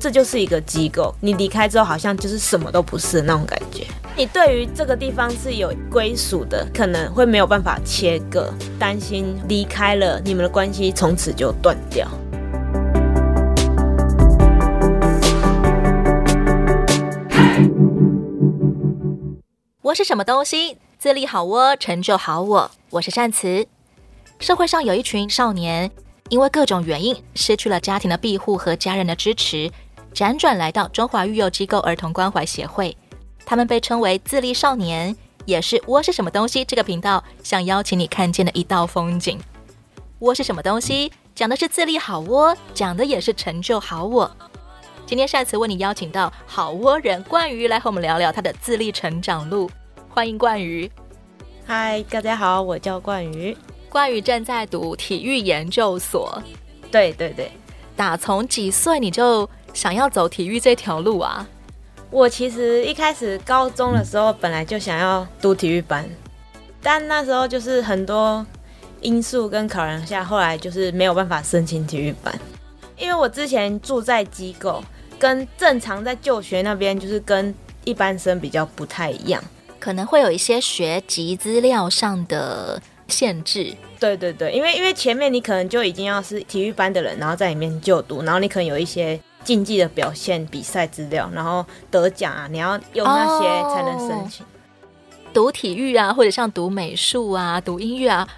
这就是一个机构，你离开之后好像就是什么都不是那种感觉。你对于这个地方是有归属的，可能会没有办法切割，担心离开了你们的关系从此就断掉。我是什么东西？自立好我，成就好我。我是善慈。社会上有一群少年，因为各种原因失去了家庭的庇护和家人的支持，辗转来到中华育幼机构儿童关怀协会。他们被称为自立少年，也是窝是什么东西这个频道想邀请你看见的一道风景。窝是什么东西？讲的是自立好窝，讲的也是成就好我。今天善慈为你邀请到好窝人冠宇来和我们聊聊他的自立成长路。欢迎冠宇。嗨，大家好，我叫冠宇。冠宇正在读体育研究所。对对对，打从几岁你就想要走体育这条路啊？我其实一开始高中的时候本来就想要读体育班，但那时候就是很多因素跟考量下，后来就是没有办法申请体育班，因为我之前住在机构，跟正常在就学那边就是跟一般生比较不太一样，可能会有一些学籍资料上的限制。对对对，因为因为前面你可能就已经要是体育班的人，然后在里面就读，然后你可能有一些。竞技的表现、比赛资料，然后得奖啊，你要用那些才能申请。Oh, 读体育啊，或者像读美术啊、读音乐啊，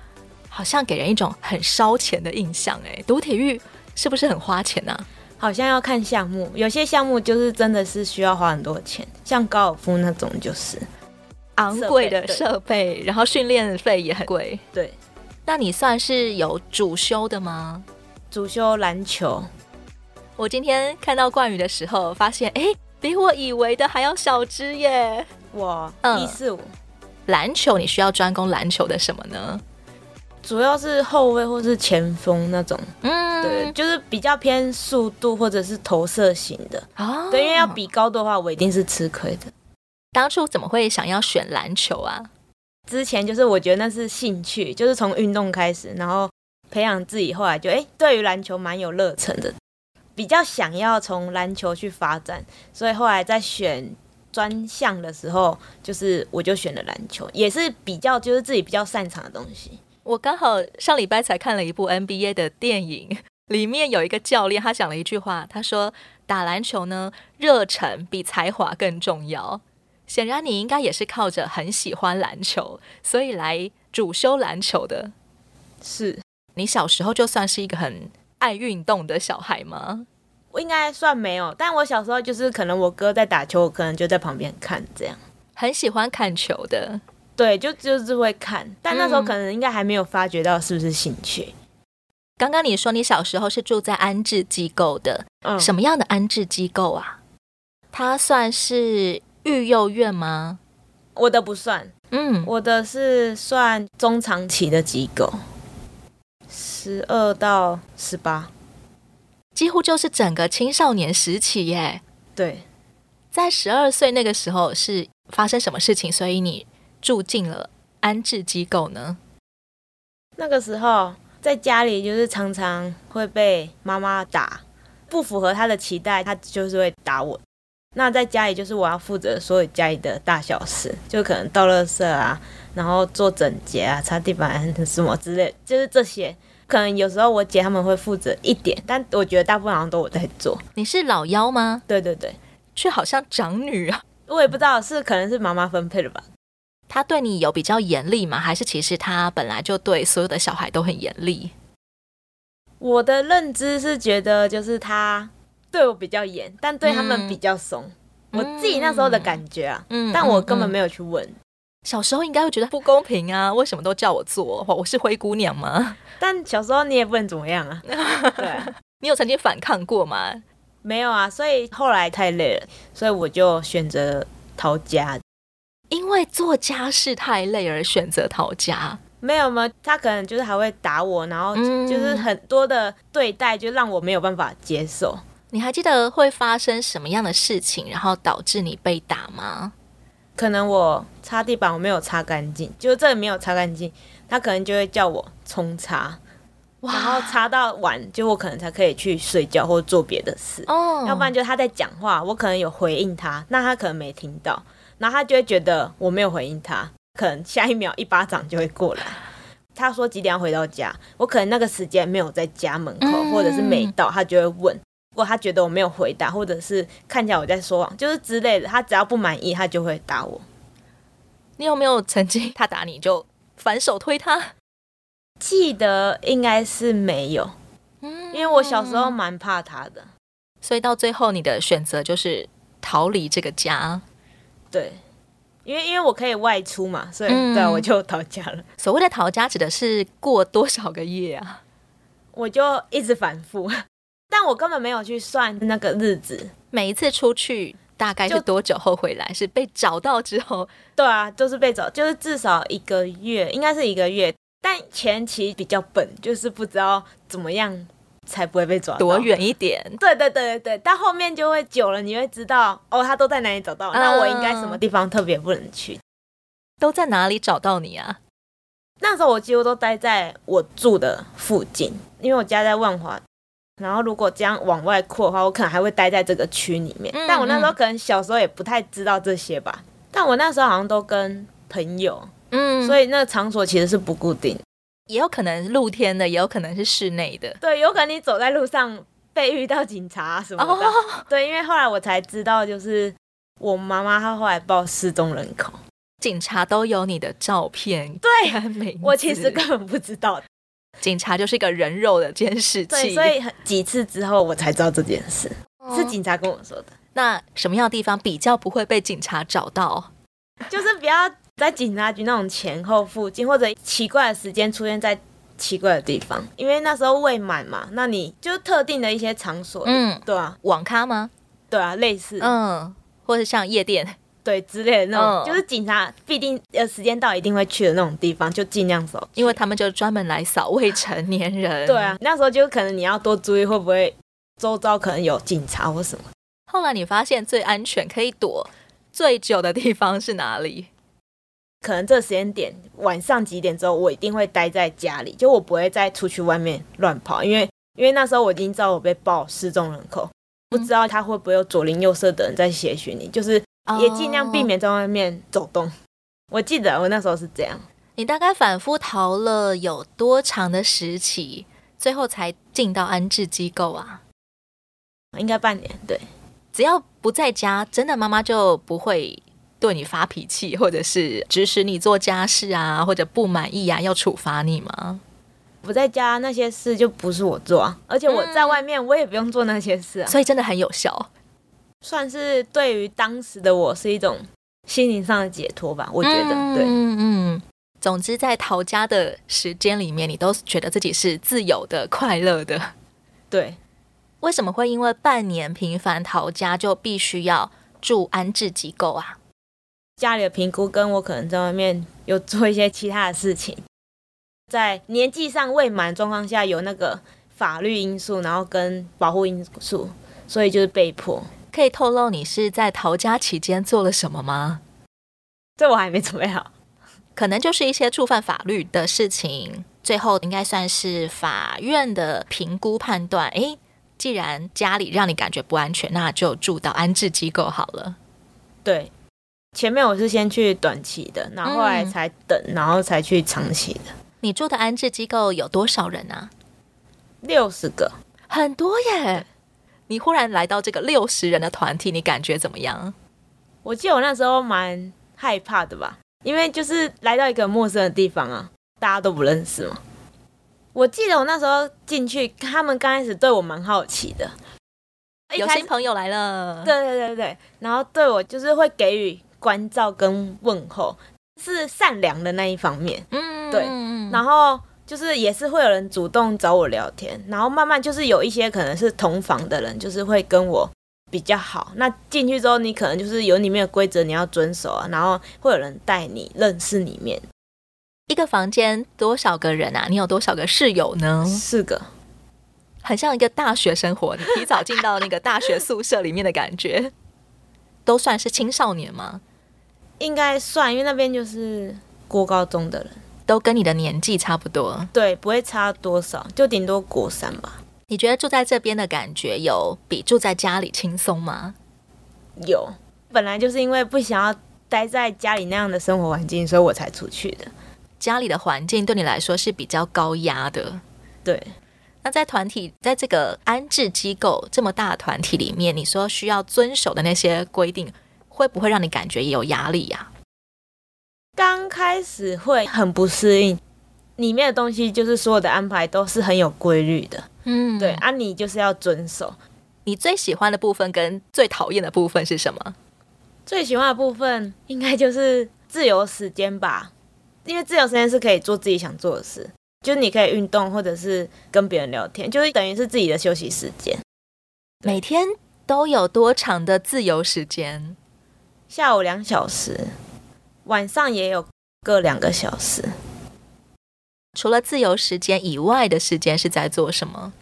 好像给人一种很烧钱的印象。哎，读体育是不是很花钱呢？啊？好像要看项目，有些项目就是真的是需要花很多钱，像高尔夫那种就是昂贵的设备，然后训练费也很贵。对，那你算是有主修的吗？主修篮球。我今天看到冠宇的时候，发现哎，比我以为的还要小只耶！哇，一四五。篮球你需要专攻篮球的什么呢？主要是后卫或是前锋那种，嗯，对，就是比较偏速度或者是投射型的。哦，对，因为要比高的话，我一定是吃亏的。当初怎么会想要选篮球啊？之前就是我觉得那是兴趣，就是从运动开始，然后培养自己，后来就哎，对于篮球蛮有热忱的。比较想要从篮球去发展，所以后来在选专项的时候，就是我就选了篮球，也是比较就是自己比较擅长的东西。我刚好上礼拜才看了一部 NBA 的电影，里面有一个教练，他讲了一句话，他说：“打篮球呢，热忱比才华更重要。”显然你应该也是靠着很喜欢篮球，所以来主修篮球的。是你小时候就算是一个很爱运动的小孩吗？我应该算没有，但我小时候就是可能我哥在打球，我可能就在旁边看，这样很喜欢看球的。对，就就是会看，但那时候可能应该还没有发觉到是不是兴趣。嗯。刚刚你说你小时候是住在安置机构的，嗯，什么样的安置机构啊？它算是育幼院吗？我的不算，嗯，我的是算中长期的机构，十二到十八。几乎就是整个青少年时期耶。对，在十二岁那个时候是发生什么事情，所以你住进了安置机构呢？那个时候在家里就是常常会被妈妈打，不符合她的期待，她就是会打我。那在家里就是我要负责所有家里的大小事，就可能倒垃圾啊，然后做整洁啊，擦地板什么之类，就是这些。可能有时候我姐他们会负责一点，但我觉得大部分好像都我在做。你是老幺吗？对对对，却好像长女啊。我也不知道是可能是妈妈分配的吧。她对你有比较严厉吗？还是其实她本来就对所有的小孩都很严厉？我的认知是觉得就是她对我比较严，但对他们比较松。嗯、我自己那时候的感觉啊，嗯，但我根本没有去问。小时候应该会觉得不公平啊，为什么都叫我做？我是灰姑娘吗？但小时候你也不能怎么样啊。对啊，你有曾经反抗过吗？没有啊，所以后来太累了，所以我就选择逃家。因为做家事太累而选择逃家？没有吗？他可能就是还会打我，然后就是很多的对待，就让我没有办法接受。嗯。你还记得会发生什么样的事情，然后导致你被打吗？可能我擦地板我没有擦干净，就是这里没有擦干净，他可能就会叫我冲擦，然后擦到晚，就我可能才可以去睡觉或做别的事。哦，要不然就他在讲话，我可能有回应他，那他可能没听到，然后他就会觉得我没有回应他，可能下一秒一巴掌就会过来。他说几点要回到家，我可能那个时间没有在家门口，嗯、或者是没到，他就会问。如果他觉得我没有回答，或者是看起来我在说谎，就是之类的，他只要不满意，他就会打我。你有没有曾经他打你就反手推他？记得应该是没有，因为我小时候蛮怕他的，所以到最后你的选择就是逃离这个家。对，因为因为我可以外出嘛，所以对我就逃家了。所谓的逃家指的是过多少个月啊？我就一直反复，但我根本没有去算那个日子，每一次出去大概是多久后回来？是被找到之后？对啊，就是被找，就是至少一个月，应该是一个月。但前期比较笨，就是不知道怎么样才不会被抓到。躲远一点。对对对对对，到后面就会久了，你会知道哦，他都在哪里找到，嗯、那我应该什么地方特别不能去。都在哪里找到你啊？那时候我几乎都待在我住的附近，因为我家在万华。然后如果这样往外扩的话，我可能还会待在这个区里面。但我那时候可能小时候也不太知道这些吧。但我那时候好像都跟朋友。嗯，所以那个场所其实是不固定，也有可能露天的，也有可能是室内的。对，有可能你走在路上被遇到警察什么的。哦、对，因为后来我才知道，就是我妈妈她后来报失踪人口，警察都有你的照片。对，我其实根本不知道，警察就是一个人肉的监视器。对，所以几次之后我才知道这件事，哦、是警察跟我说的。那什么样的地方比较不会被警察找到？就是不要。在警察局那种前后附近，或者奇怪的时间出现在奇怪的地方，因为那时候未满嘛，那你就特定的一些场所，嗯，对啊，网咖吗？对啊，类似，嗯，或者像夜店，对之类的那种，嗯、就是警察必定呃时间到一定会去的那种地方，就尽量走，因为他们就专门来扫未成年人。对啊，那时候就可能你要多注意，会不会周遭可能有警察或什么。后来你发现最安全可以躲最久的地方是哪里？可能这个时间点晚上几点之后，我一定会待在家里，就我不会再出去外面乱跑，因为因为那时候我已经知道我被报失踪人口，不知道他会不会有左邻右舍的人在协寻你，就是也尽量避免在外面走动。Oh. 我记得我那时候是这样。你大概反复逃了有多长的时期，最后才进到安置机构啊？应该半年。对，只要不在家，真的妈妈就不会。对你发脾气，或者是指使你做家事啊，或者不满意啊，要处罚你吗？不在家那些事就不是我做啊，而且我在外面我也不用做那些事啊，所以真的很有效，算是对于当时的我是一种心灵上的解脱吧。我觉得，嗯、对，嗯嗯。总之，在逃家的时间里面，你都觉得自己是自由的、快乐的。对，为什么会因为半年频繁逃家就必须要住安置机构啊？家里的评估跟我可能在外面有做一些其他的事情，在年纪上未满状况下有那个法律因素，然后跟保护因素，所以就是被迫。可以透露你是在逃家期间做了什么吗？这我还没准备好，可能就是一些触犯法律的事情。最后应该算是法院的评估判断。诶，既然家里让你感觉不安全，那就住到安置机构好了。对。前面我是先去短期的，然后后来才等，嗯、然后才去长期的。你住的安置机构有多少人啊？六十个，很多耶！你忽然来到这个六十人的团体，你感觉怎么样？我记得我那时候蛮害怕的吧，因为就是来到一个陌生的地方啊，大家都不认识嘛。我记得我那时候进去，他们刚开始对我蛮好奇的，有新朋友来了，对对对对，然后对我就是会给予。关照跟问候是善良的那一方面，嗯，对，然后就是也是会有人主动找我聊天，然后慢慢就是有一些可能是同房的人，就是会跟我比较好。那进去之后，你可能就是有里面的规则你要遵守啊，然后会有人带你认识里面。一个房间多少个人啊？你有多少个室友呢？四个，很像一个大学生活，你提早进到那个大学宿舍里面的感觉，都算是青少年吗？应该算，因为那边就是过高中的人都跟你的年纪差不多，对，不会差多少，就顶多国三吧。你觉得住在这边的感觉有比住在家里轻松吗？有，本来就是因为不想要待在家里那样的生活环境，所以我才出去的。家里的环境对你来说是比较高压的，对。那在团体，在这个安置机构这么大的团体里面，你说需要遵守的那些规定，会不会让你感觉也有压力呀？刚开始会很不适应，里面的东西就是所有的安排都是很有规律的，嗯，对，啊，你就是要遵守。你最喜欢的部分跟最讨厌的部分是什么？最喜欢的部分应该就是自由时间吧，因为自由时间是可以做自己想做的事。就是你可以运动，或者是跟别人聊天，就是等于是自己的休息时间。每天都有多长的自由时间？下午两小时，晚上也有各两个小时。除了自由时间以外的时间是在做什么？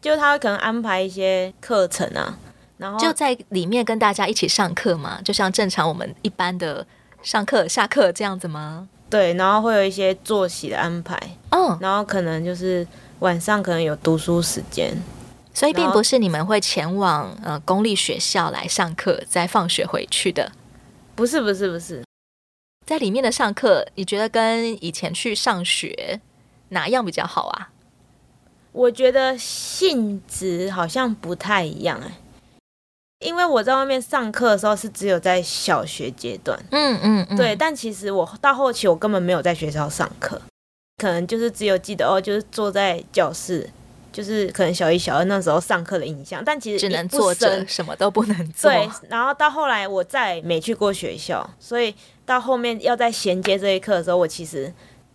就他会可能安排一些课程啊，然后就在里面跟大家一起上课嘛，就像正常我们一般的上课、下课这样子吗？对，然后会有一些作息的安排，嗯、oh.，然后可能就是晚上可能有读书时间，所以并不是你们会前往呃公立学校来上课，再放学回去的，不是不是不是，在里面的上课，你觉得跟以前去上学哪样比较好啊？我觉得性质好像不太一样哎。因为我在外面上课的时候是只有在小学阶段，嗯嗯，嗯，对。但其实我到后期我根本没有在学校上课，可能就是只有记得哦，就是坐在教室，就是可能小一、小二那时候上课的印象。但其实只能坐着，什么都不能做。对。然后到后来我再没去过学校，所以到后面要在衔接这一课的时候，我其实。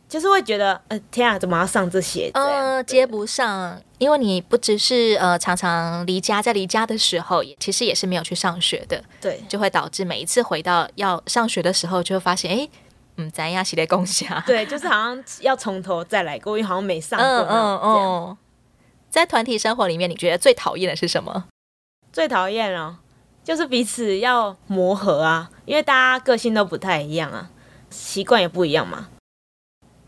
就是会觉得，呃，天啊，怎么要上这些？嗯，接不上，因为你不只是呃常常离家，在离家的时候，也其实也是没有去上学的，对，就会导致每一次回到要上学的时候，就会发现，哎，嗯，咱要写的东西啊，对，就是好像要从头再来过，因为好像没上过，嗯嗯嗯。在团体生活里面，你觉得最讨厌的是什么？最讨厌哦，就是彼此要磨合啊，因为大家个性都不太一样啊，习惯也不一样嘛。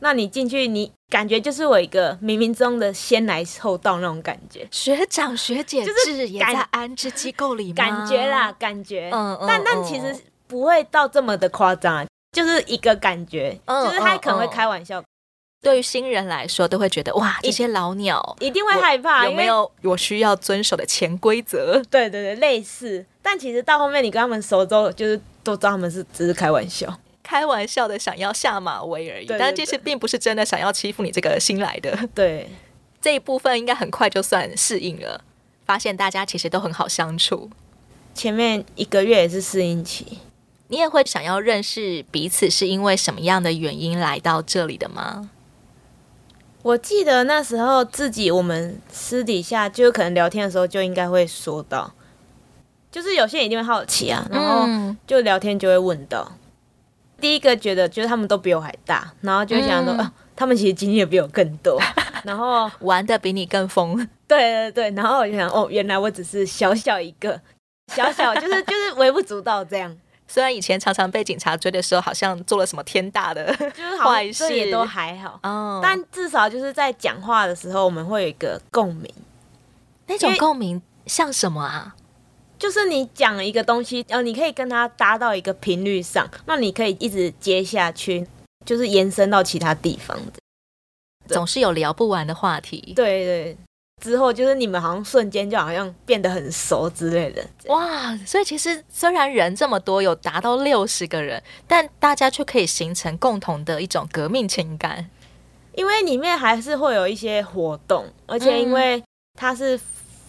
那你进去，你感觉就是我一个冥冥中的先来后到那种感觉。学长学姐就是也在安置机构里吗？感觉啦，感觉。嗯嗯。但但其实不会到这么的夸张，就是一个感觉，嗯、就是他可能会开玩笑。对于新人来说，都会觉得哇，这些老鸟一定会害怕。有没有我需要遵守的潜规则？对对对，类似。但其实到后面你跟他们熟之后，就是都知道他们是只是开玩笑。开玩笑的想要下马威而已，对对对，但其实并不是真的想要欺负你这个新来的。对，这一部分应该很快就算适应了，发现大家其实都很好相处。前面一个月也是适应期，你也会想要认识彼此，是因为什么样的原因来到这里的吗？我记得那时候自己我们私底下就可能聊天的时候就应该会说到，就是有些人一定会好奇啊，然后就聊天就会问到。第一个觉得就是他们都比我还大，然后就会想说，嗯、啊，他们其实经历的比我更多，然后玩的比你更疯。对对对，然后我就想，哦，原来我只是小小一个，小小就是就是微不足道这样。虽然以前常常被警察追的时候，好像做了什么天大的坏事，也都还好。哦，但至少就是在讲话的时候，我们会有一个共鸣。那种共鸣像什么啊？就是你讲一个东西，呃，你可以跟他搭到一个频率上，那你可以一直接下去，就是延伸到其他地方的，总是有聊不完的话题。对对，之后就是你们好像瞬间就好像变得很熟之类的。哇，所以其实虽然人这么多，有达到六十个人，但大家却可以形成共同的一种革命情感，因为里面还是会有一些活动，而且因为它是。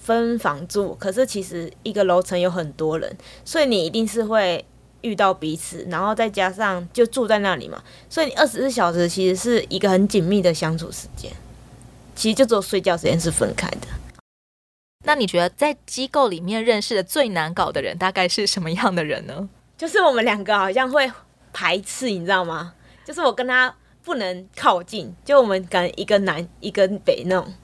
分房住，可是其实一个楼层有很多人，所以你一定是会遇到彼此，然后再加上就住在那里嘛，所以你二十四小时其实是一个很紧密的相处时间，其实就只有睡觉时间是分开的。那你觉得在机构里面认识的最难搞的人大概是什么样的人呢？就是我们两个好像会排斥，你知道吗？就是我跟他不能靠近，就我们敢一个南一个北那种。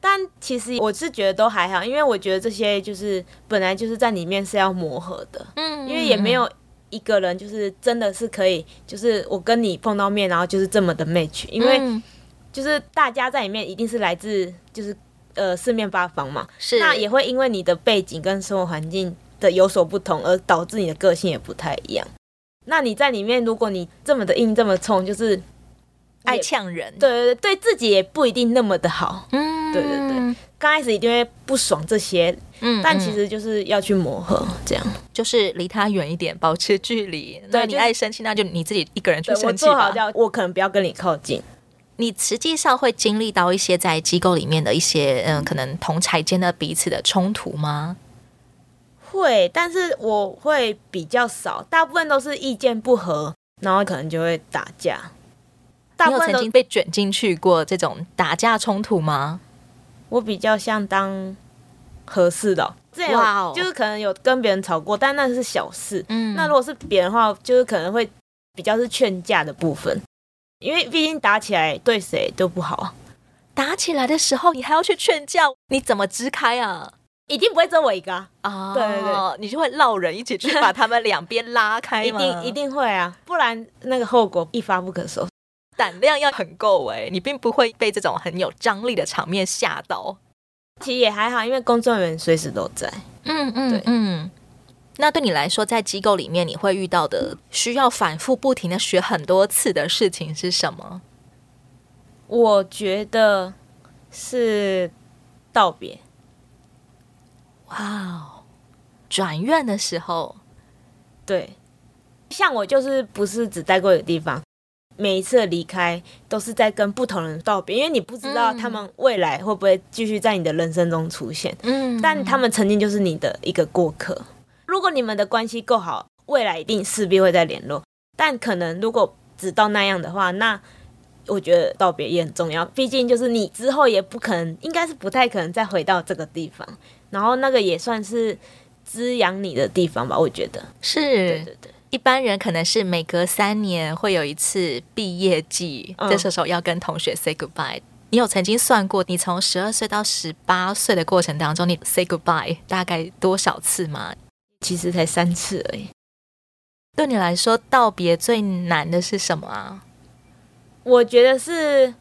但其实我是觉得都还好，因为我觉得这些就是本来就是在里面是要磨合的，嗯，因为也没有一个人就是真的是可以，就是我跟你碰到面，然后就是这么的 match，因为就是大家在里面一定是来自就是呃四面八方嘛，是那也会因为你的背景跟生活环境的有所不同，而导致你的个性也不太一样。那你在里面，如果你这么的硬，这么冲，就是爱呛人，对对对，对自己也不一定那么的好。嗯，对对对，刚开始一定会不爽这些，嗯，但其实就是要去磨合，这样就是离他远一点，保持距离。对，你爱生气，那就你自己一个人去生气吧。我做好掉，我可能不要跟你靠近。你实际上会经历到一些在机构里面的一些，嗯，可能同才间的彼此的冲突吗？会，但是我会比较少，大部分都是意见不合，然后可能就会打架。大部分曾经被卷进去过这种打架冲突吗？我比较像当和事的，这样哇哦，就是可能有跟别人吵过，但那是小事。嗯，那如果是别人的话，就是可能会比较是劝架的部分，因为毕竟打起来对谁都不好啊。打起来的时候，你还要去劝架，你怎么支开啊？一定不会只有我一个啊！哦，对对对，你就会绕人一起去把他们两边拉开 一定一定会啊，不然那个后果一发不可收。胆量要很够哎，你并不会被这种很有张力的场面吓到。其实也还好，因为工作人员随时都在。嗯嗯，对嗯。那对你来说，在机构里面，你会遇到的需要反复不停的学很多次的事情是什么？我觉得是道别。哇哦，转院的时候，对，像我就是不是只待过一个地方，每一次离开都是在跟不同人道别，因为你不知道他们未来会不会继续在你的人生中出现，嗯，但他们曾经就是你的一个过客。如果你们的关系够好，未来一定势必会再联络，但可能如果只到那样的话，那我觉得道别也很重要，毕竟就是你之后也不可能，应该是不太可能再回到这个地方。然后那个也算是滋养你的地方吧，我觉得是。对对对，一般人可能是每隔三年会有一次毕业季，嗯、这时候要跟同学 say goodbye。你有曾经算过，你从十二岁到十八岁的过程当中，你 say goodbye 大概多少次吗？其实才三次而已。对你来说，道别最难的是什么啊？我觉得是，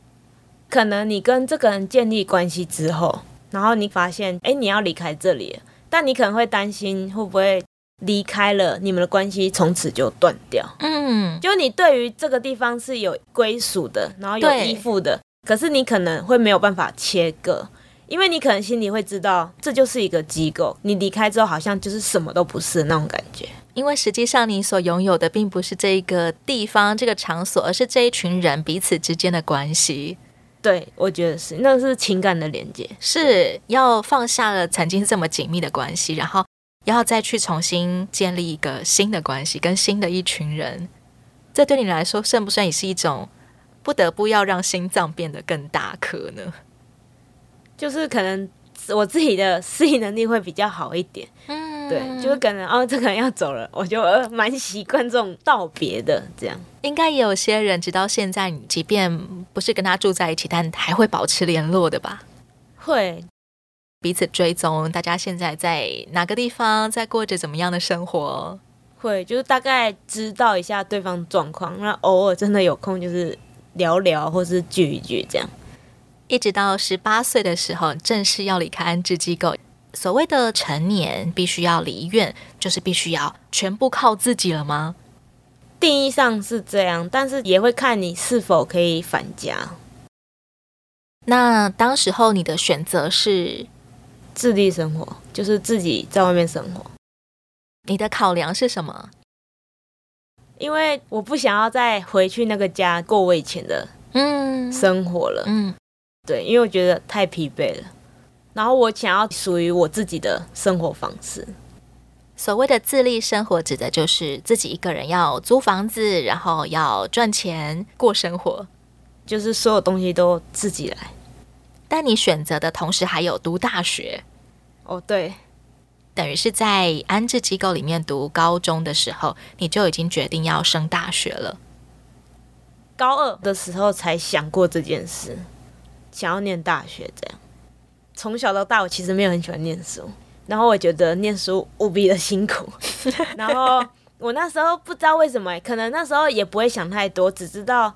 可能你跟这个人建立关系之后。然后你发现，哎，你要离开这里，但你可能会担心会不会离开了，你们的关系从此就断掉。嗯，就你对于这个地方是有归属的，然后有依附的，可是你可能会没有办法切割，因为你可能心里会知道，这就是一个机构，你离开之后好像就是什么都不是那种感觉。因为实际上你所拥有的并不是这一个地方、这个场所，而是这一群人彼此之间的关系。对，我觉得是，那是情感的连接，是要放下了曾经这么紧密的关系，然后要再去重新建立一个新的关系，跟新的一群人。这对你来说，算不算也是一种不得不要让心脏变得更大颗呢？就是可能我自己的适应能力会比较好一点。嗯。对，就是可能哦，这个人要走了，我就蛮习惯这种道别的这样。应该也有些人直到现在，你即便不是跟他住在一起，但还会保持联络的吧？会彼此追踪，大家现在在哪个地方，在过着怎么样的生活？会，就是大概知道一下对方状况，那偶尔真的有空就是聊聊，或是聚一聚这样。一直到十八岁的时候，正式要离开安置机构。所谓的成年必须要离院，就是必须要全部靠自己了吗？定义上是这样，但是也会看你是否可以返家。那当时候你的选择是自立生活，就是自己在外面生活。你的考量是什么？因为我不想要再回去那个家过我以前的嗯生活了。嗯，对，因为我觉得太疲惫了。然后我想要属于我自己的生活方式。所谓的自立生活，指的就是自己一个人要租房子，然后要赚钱过生活，就是所有东西都自己来。但你选择的同时还有读大学。哦，对，等于是在安置机构里面读高中的时候，你就已经决定要升大学了。高二的时候才想过这件事，想要念大学这样。从小到大，我其实没有很喜欢念书，然后我觉得念书无比的辛苦，然后我那时候不知道为什么、欸，可能那时候也不会想太多，只知道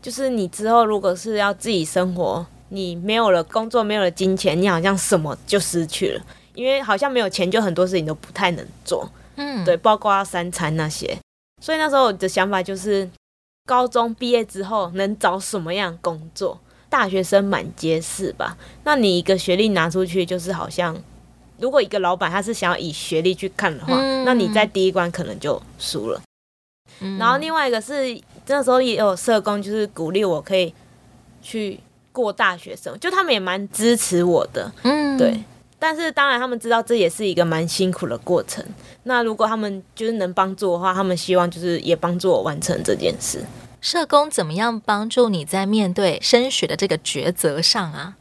就是你之后如果是要自己生活，你没有了工作，没有了金钱，你好像什么就失去了，因为好像没有钱，就很多事情都不太能做。嗯，对，包括三餐那些。所以那时候我的想法就是，高中毕业之后能找什么样工作？大学生满街是吧？那你一个学历拿出去，就是好像。如果一个老板他是想要以学历去看的话，嗯、那你在第一关可能就输了。嗯、然后另外一个是那时候也有社工，就是鼓励我可以去过大学生，就他们也蛮支持我的。嗯，对。但是当然他们知道这也是一个蛮辛苦的过程。那如果他们就是能帮助我的话，他们希望就是也帮助我完成这件事。社工怎么样帮助你在面对升学的这个抉择上啊？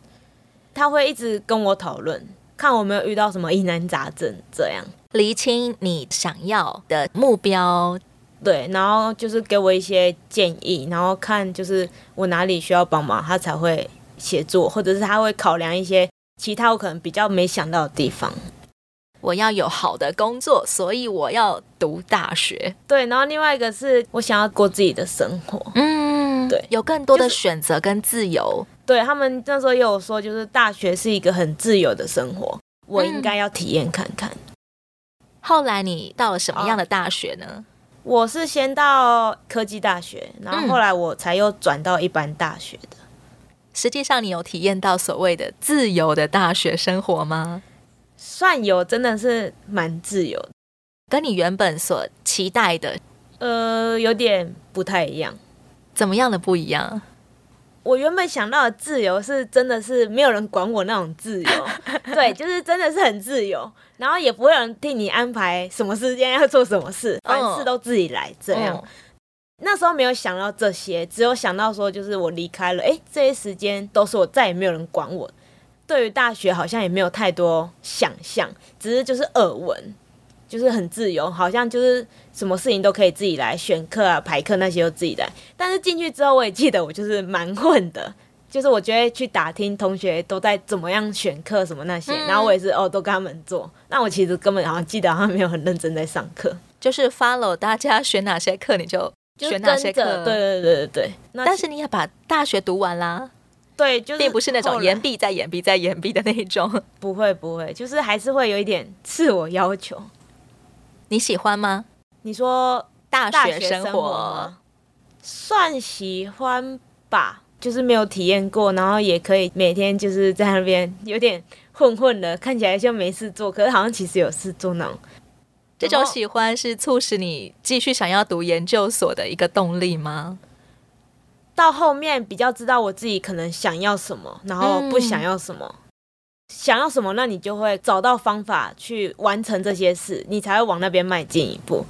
他会一直跟我讨论。看我没有遇到什么疑难杂症，这样厘清你想要的目标，对，然后就是给我一些建议，然后看就是我哪里需要帮忙，他才会协助，或者是他会考量一些其他我可能比较没想到的地方。我要有好的工作，所以我要读大学。对，然后另外一个是我想要过自己的生活，嗯，对，有更多的选择跟自由。对，他们那时候也有说，就是大学是一个很自由的生活，我应该要体验看看。嗯。后来你到了什么样的大学呢？我是先到科技大学，然后后来我才又转到一般大学的。实际上，你有体验到所谓的自由的大学生活吗？算有，真的是蛮自由的，跟你原本所期待的，呃，有点不太一样。怎么样的不一样？我原本想到的自由是真的是没有人管我那种自由，对，就是真的是很自由，然后也不会有人替你安排什么时间要做什么事，凡事都自己来这样。嗯、那时候没有想到这些，只有想到说，就是我离开了，哎，这些时间都是我再也没有人管我。对于大学好像也没有太多想象，只是就是耳闻。就是很自由，好像就是什么事情都可以自己来选课啊、排课那些都自己来。但是进去之后，我也记得我就是蛮混的，就是我觉得去打听同学都在怎么样选课什么那些，嗯、然后我也是哦都跟他们做。那我其实根本好像记得好像没有很认真在上课，就是 follow 大家选哪些课你就选哪些课。对对对对对。但是你也把大学读完啦。对，就是并不是那种延毕再延毕再延毕的那一种。不会不会，就是还是会有一点自我要求。你喜欢吗？你说大学生活算喜欢吧，就是没有体验过，然后也可以每天就是在那边 有点混混的，看起来像没事做，可是好像其实有事做呢。这种喜欢是促使你继续想要读研究所的一个动力吗？到后面比较知道我自己可能想要什么，然后不想要什么。嗯想要什么，那你就会找到方法去完成这些事，你才会往那边迈进一步。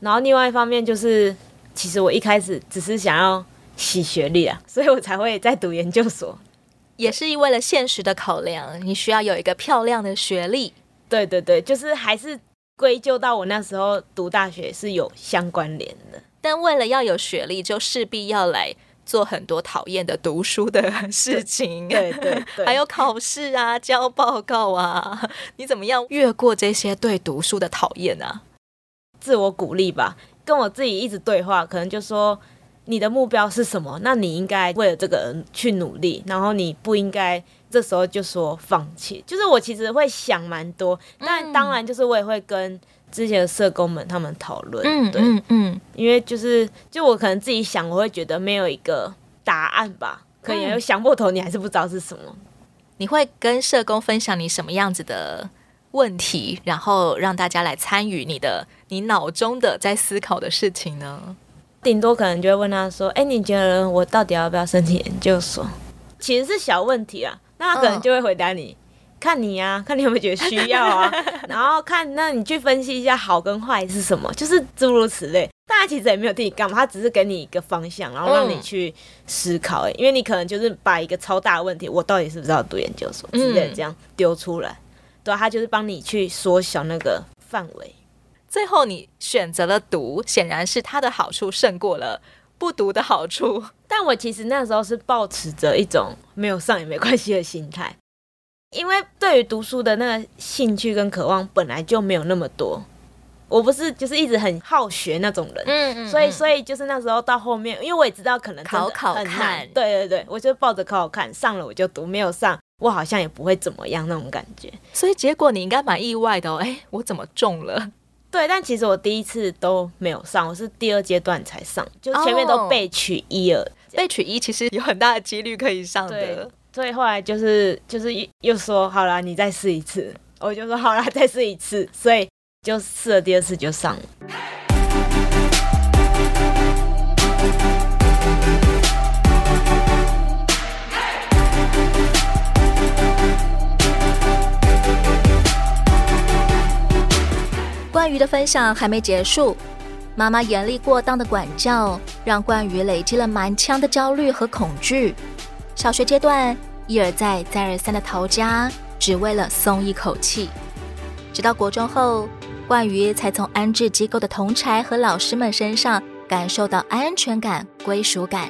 然后另外一方面就是，其实我一开始只是想要洗学历啊，所以我才会在读研究所，也是为了现实的考量，你需要有一个漂亮的学历。对对对，就是还是归咎到我那时候读大学是有相关联的，但为了要有学历，就势必要来。做很多讨厌的读书的事情，对对对，对，还有考试啊、交报告啊，你怎么样越过这些对读书的讨厌啊？自我鼓励吧，跟我自己一直对话，可能就说你的目标是什么？那你应该为了这个人去努力，然后你不应该这时候就说放弃。就是我其实会想蛮多，但当然就是我也会跟。之前的社工们他们讨论，嗯，对，嗯，嗯，因为就是就我可能自己想，我会觉得没有一个答案吧，可能有想破头，你还是不知道是什么。你会跟社工分享你什么样子的问题，然后让大家来参与你的你脑中的在思考的事情呢？顶多可能就会问他说：“哎，你觉得我到底要不要申请研究所？”其实是小问题啊，那他可能就会回答你。嗯看你呀、啊，看你有没有觉得需要啊，然后看那你去分析一下好跟坏是什么，就是诸如此类。大家其实也没有替你干嘛，他只是给你一个方向，然后让你去思考。哎因为你可能就是把一个超大的问题，我到底是不是要读研究所之类的这样丢出来，对啊，他就是帮你去缩小那个范围。最后你选择了读，显然是它的好处胜过了不读的好处。但我其实那时候是抱持着一种没有上也没关系的心态。因为对于读书的那个兴趣跟渴望本来就没有那么多，我不是就是一直很好学那种人，嗯嗯，所以所以就是那时候到后面，因为我也知道可能考考看，对对对，我就抱着考考看，上了我就读，没有上我好像也不会怎么样那种感觉。所以结果你应该蛮意外的哦，哎，我怎么中了？对，但其实我第一次都没有上，我是第二阶段才上，就前面都备取一了，备取一其实有很大的几率可以上的。所以后来就是就是又说好了，你再试一次，我就说好了，再试一次，所以就试了第二次就上了。冠瑜的分享还没结束，妈妈严厉过当的管教让冠瑜累积了满腔的焦虑和恐惧。小学阶段，一而再、再而三的逃家，只为了松一口气。直到国中后，冠宇才从安置机构的同侪和老师们身上感受到安全感、归属感，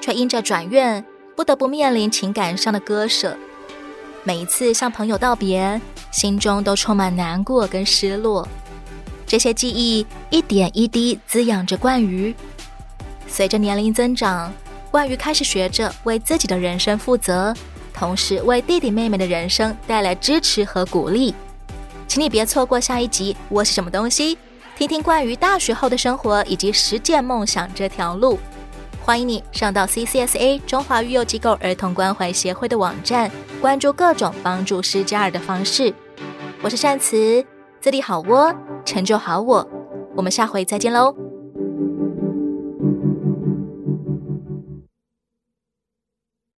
却因着转院，不得不面临情感上的割舍。每一次向朋友道别，心中都充满难过跟失落。这些记忆一点一滴滋养着冠宇。随着年龄增长，冠瑜开始学着为自己的人生负责，同时为弟弟妹妹的人生带来支持和鼓励。请你别错过下一集《窝是什么东西》，听听关于大学后的生活以及实践梦想这条路。欢迎你上到 CCSA 中华育幼机构儿童关怀协会的网站，关注各种帮助失家儿的方式。我是善慈，自立好窝，成就好我。我们下回再见喽。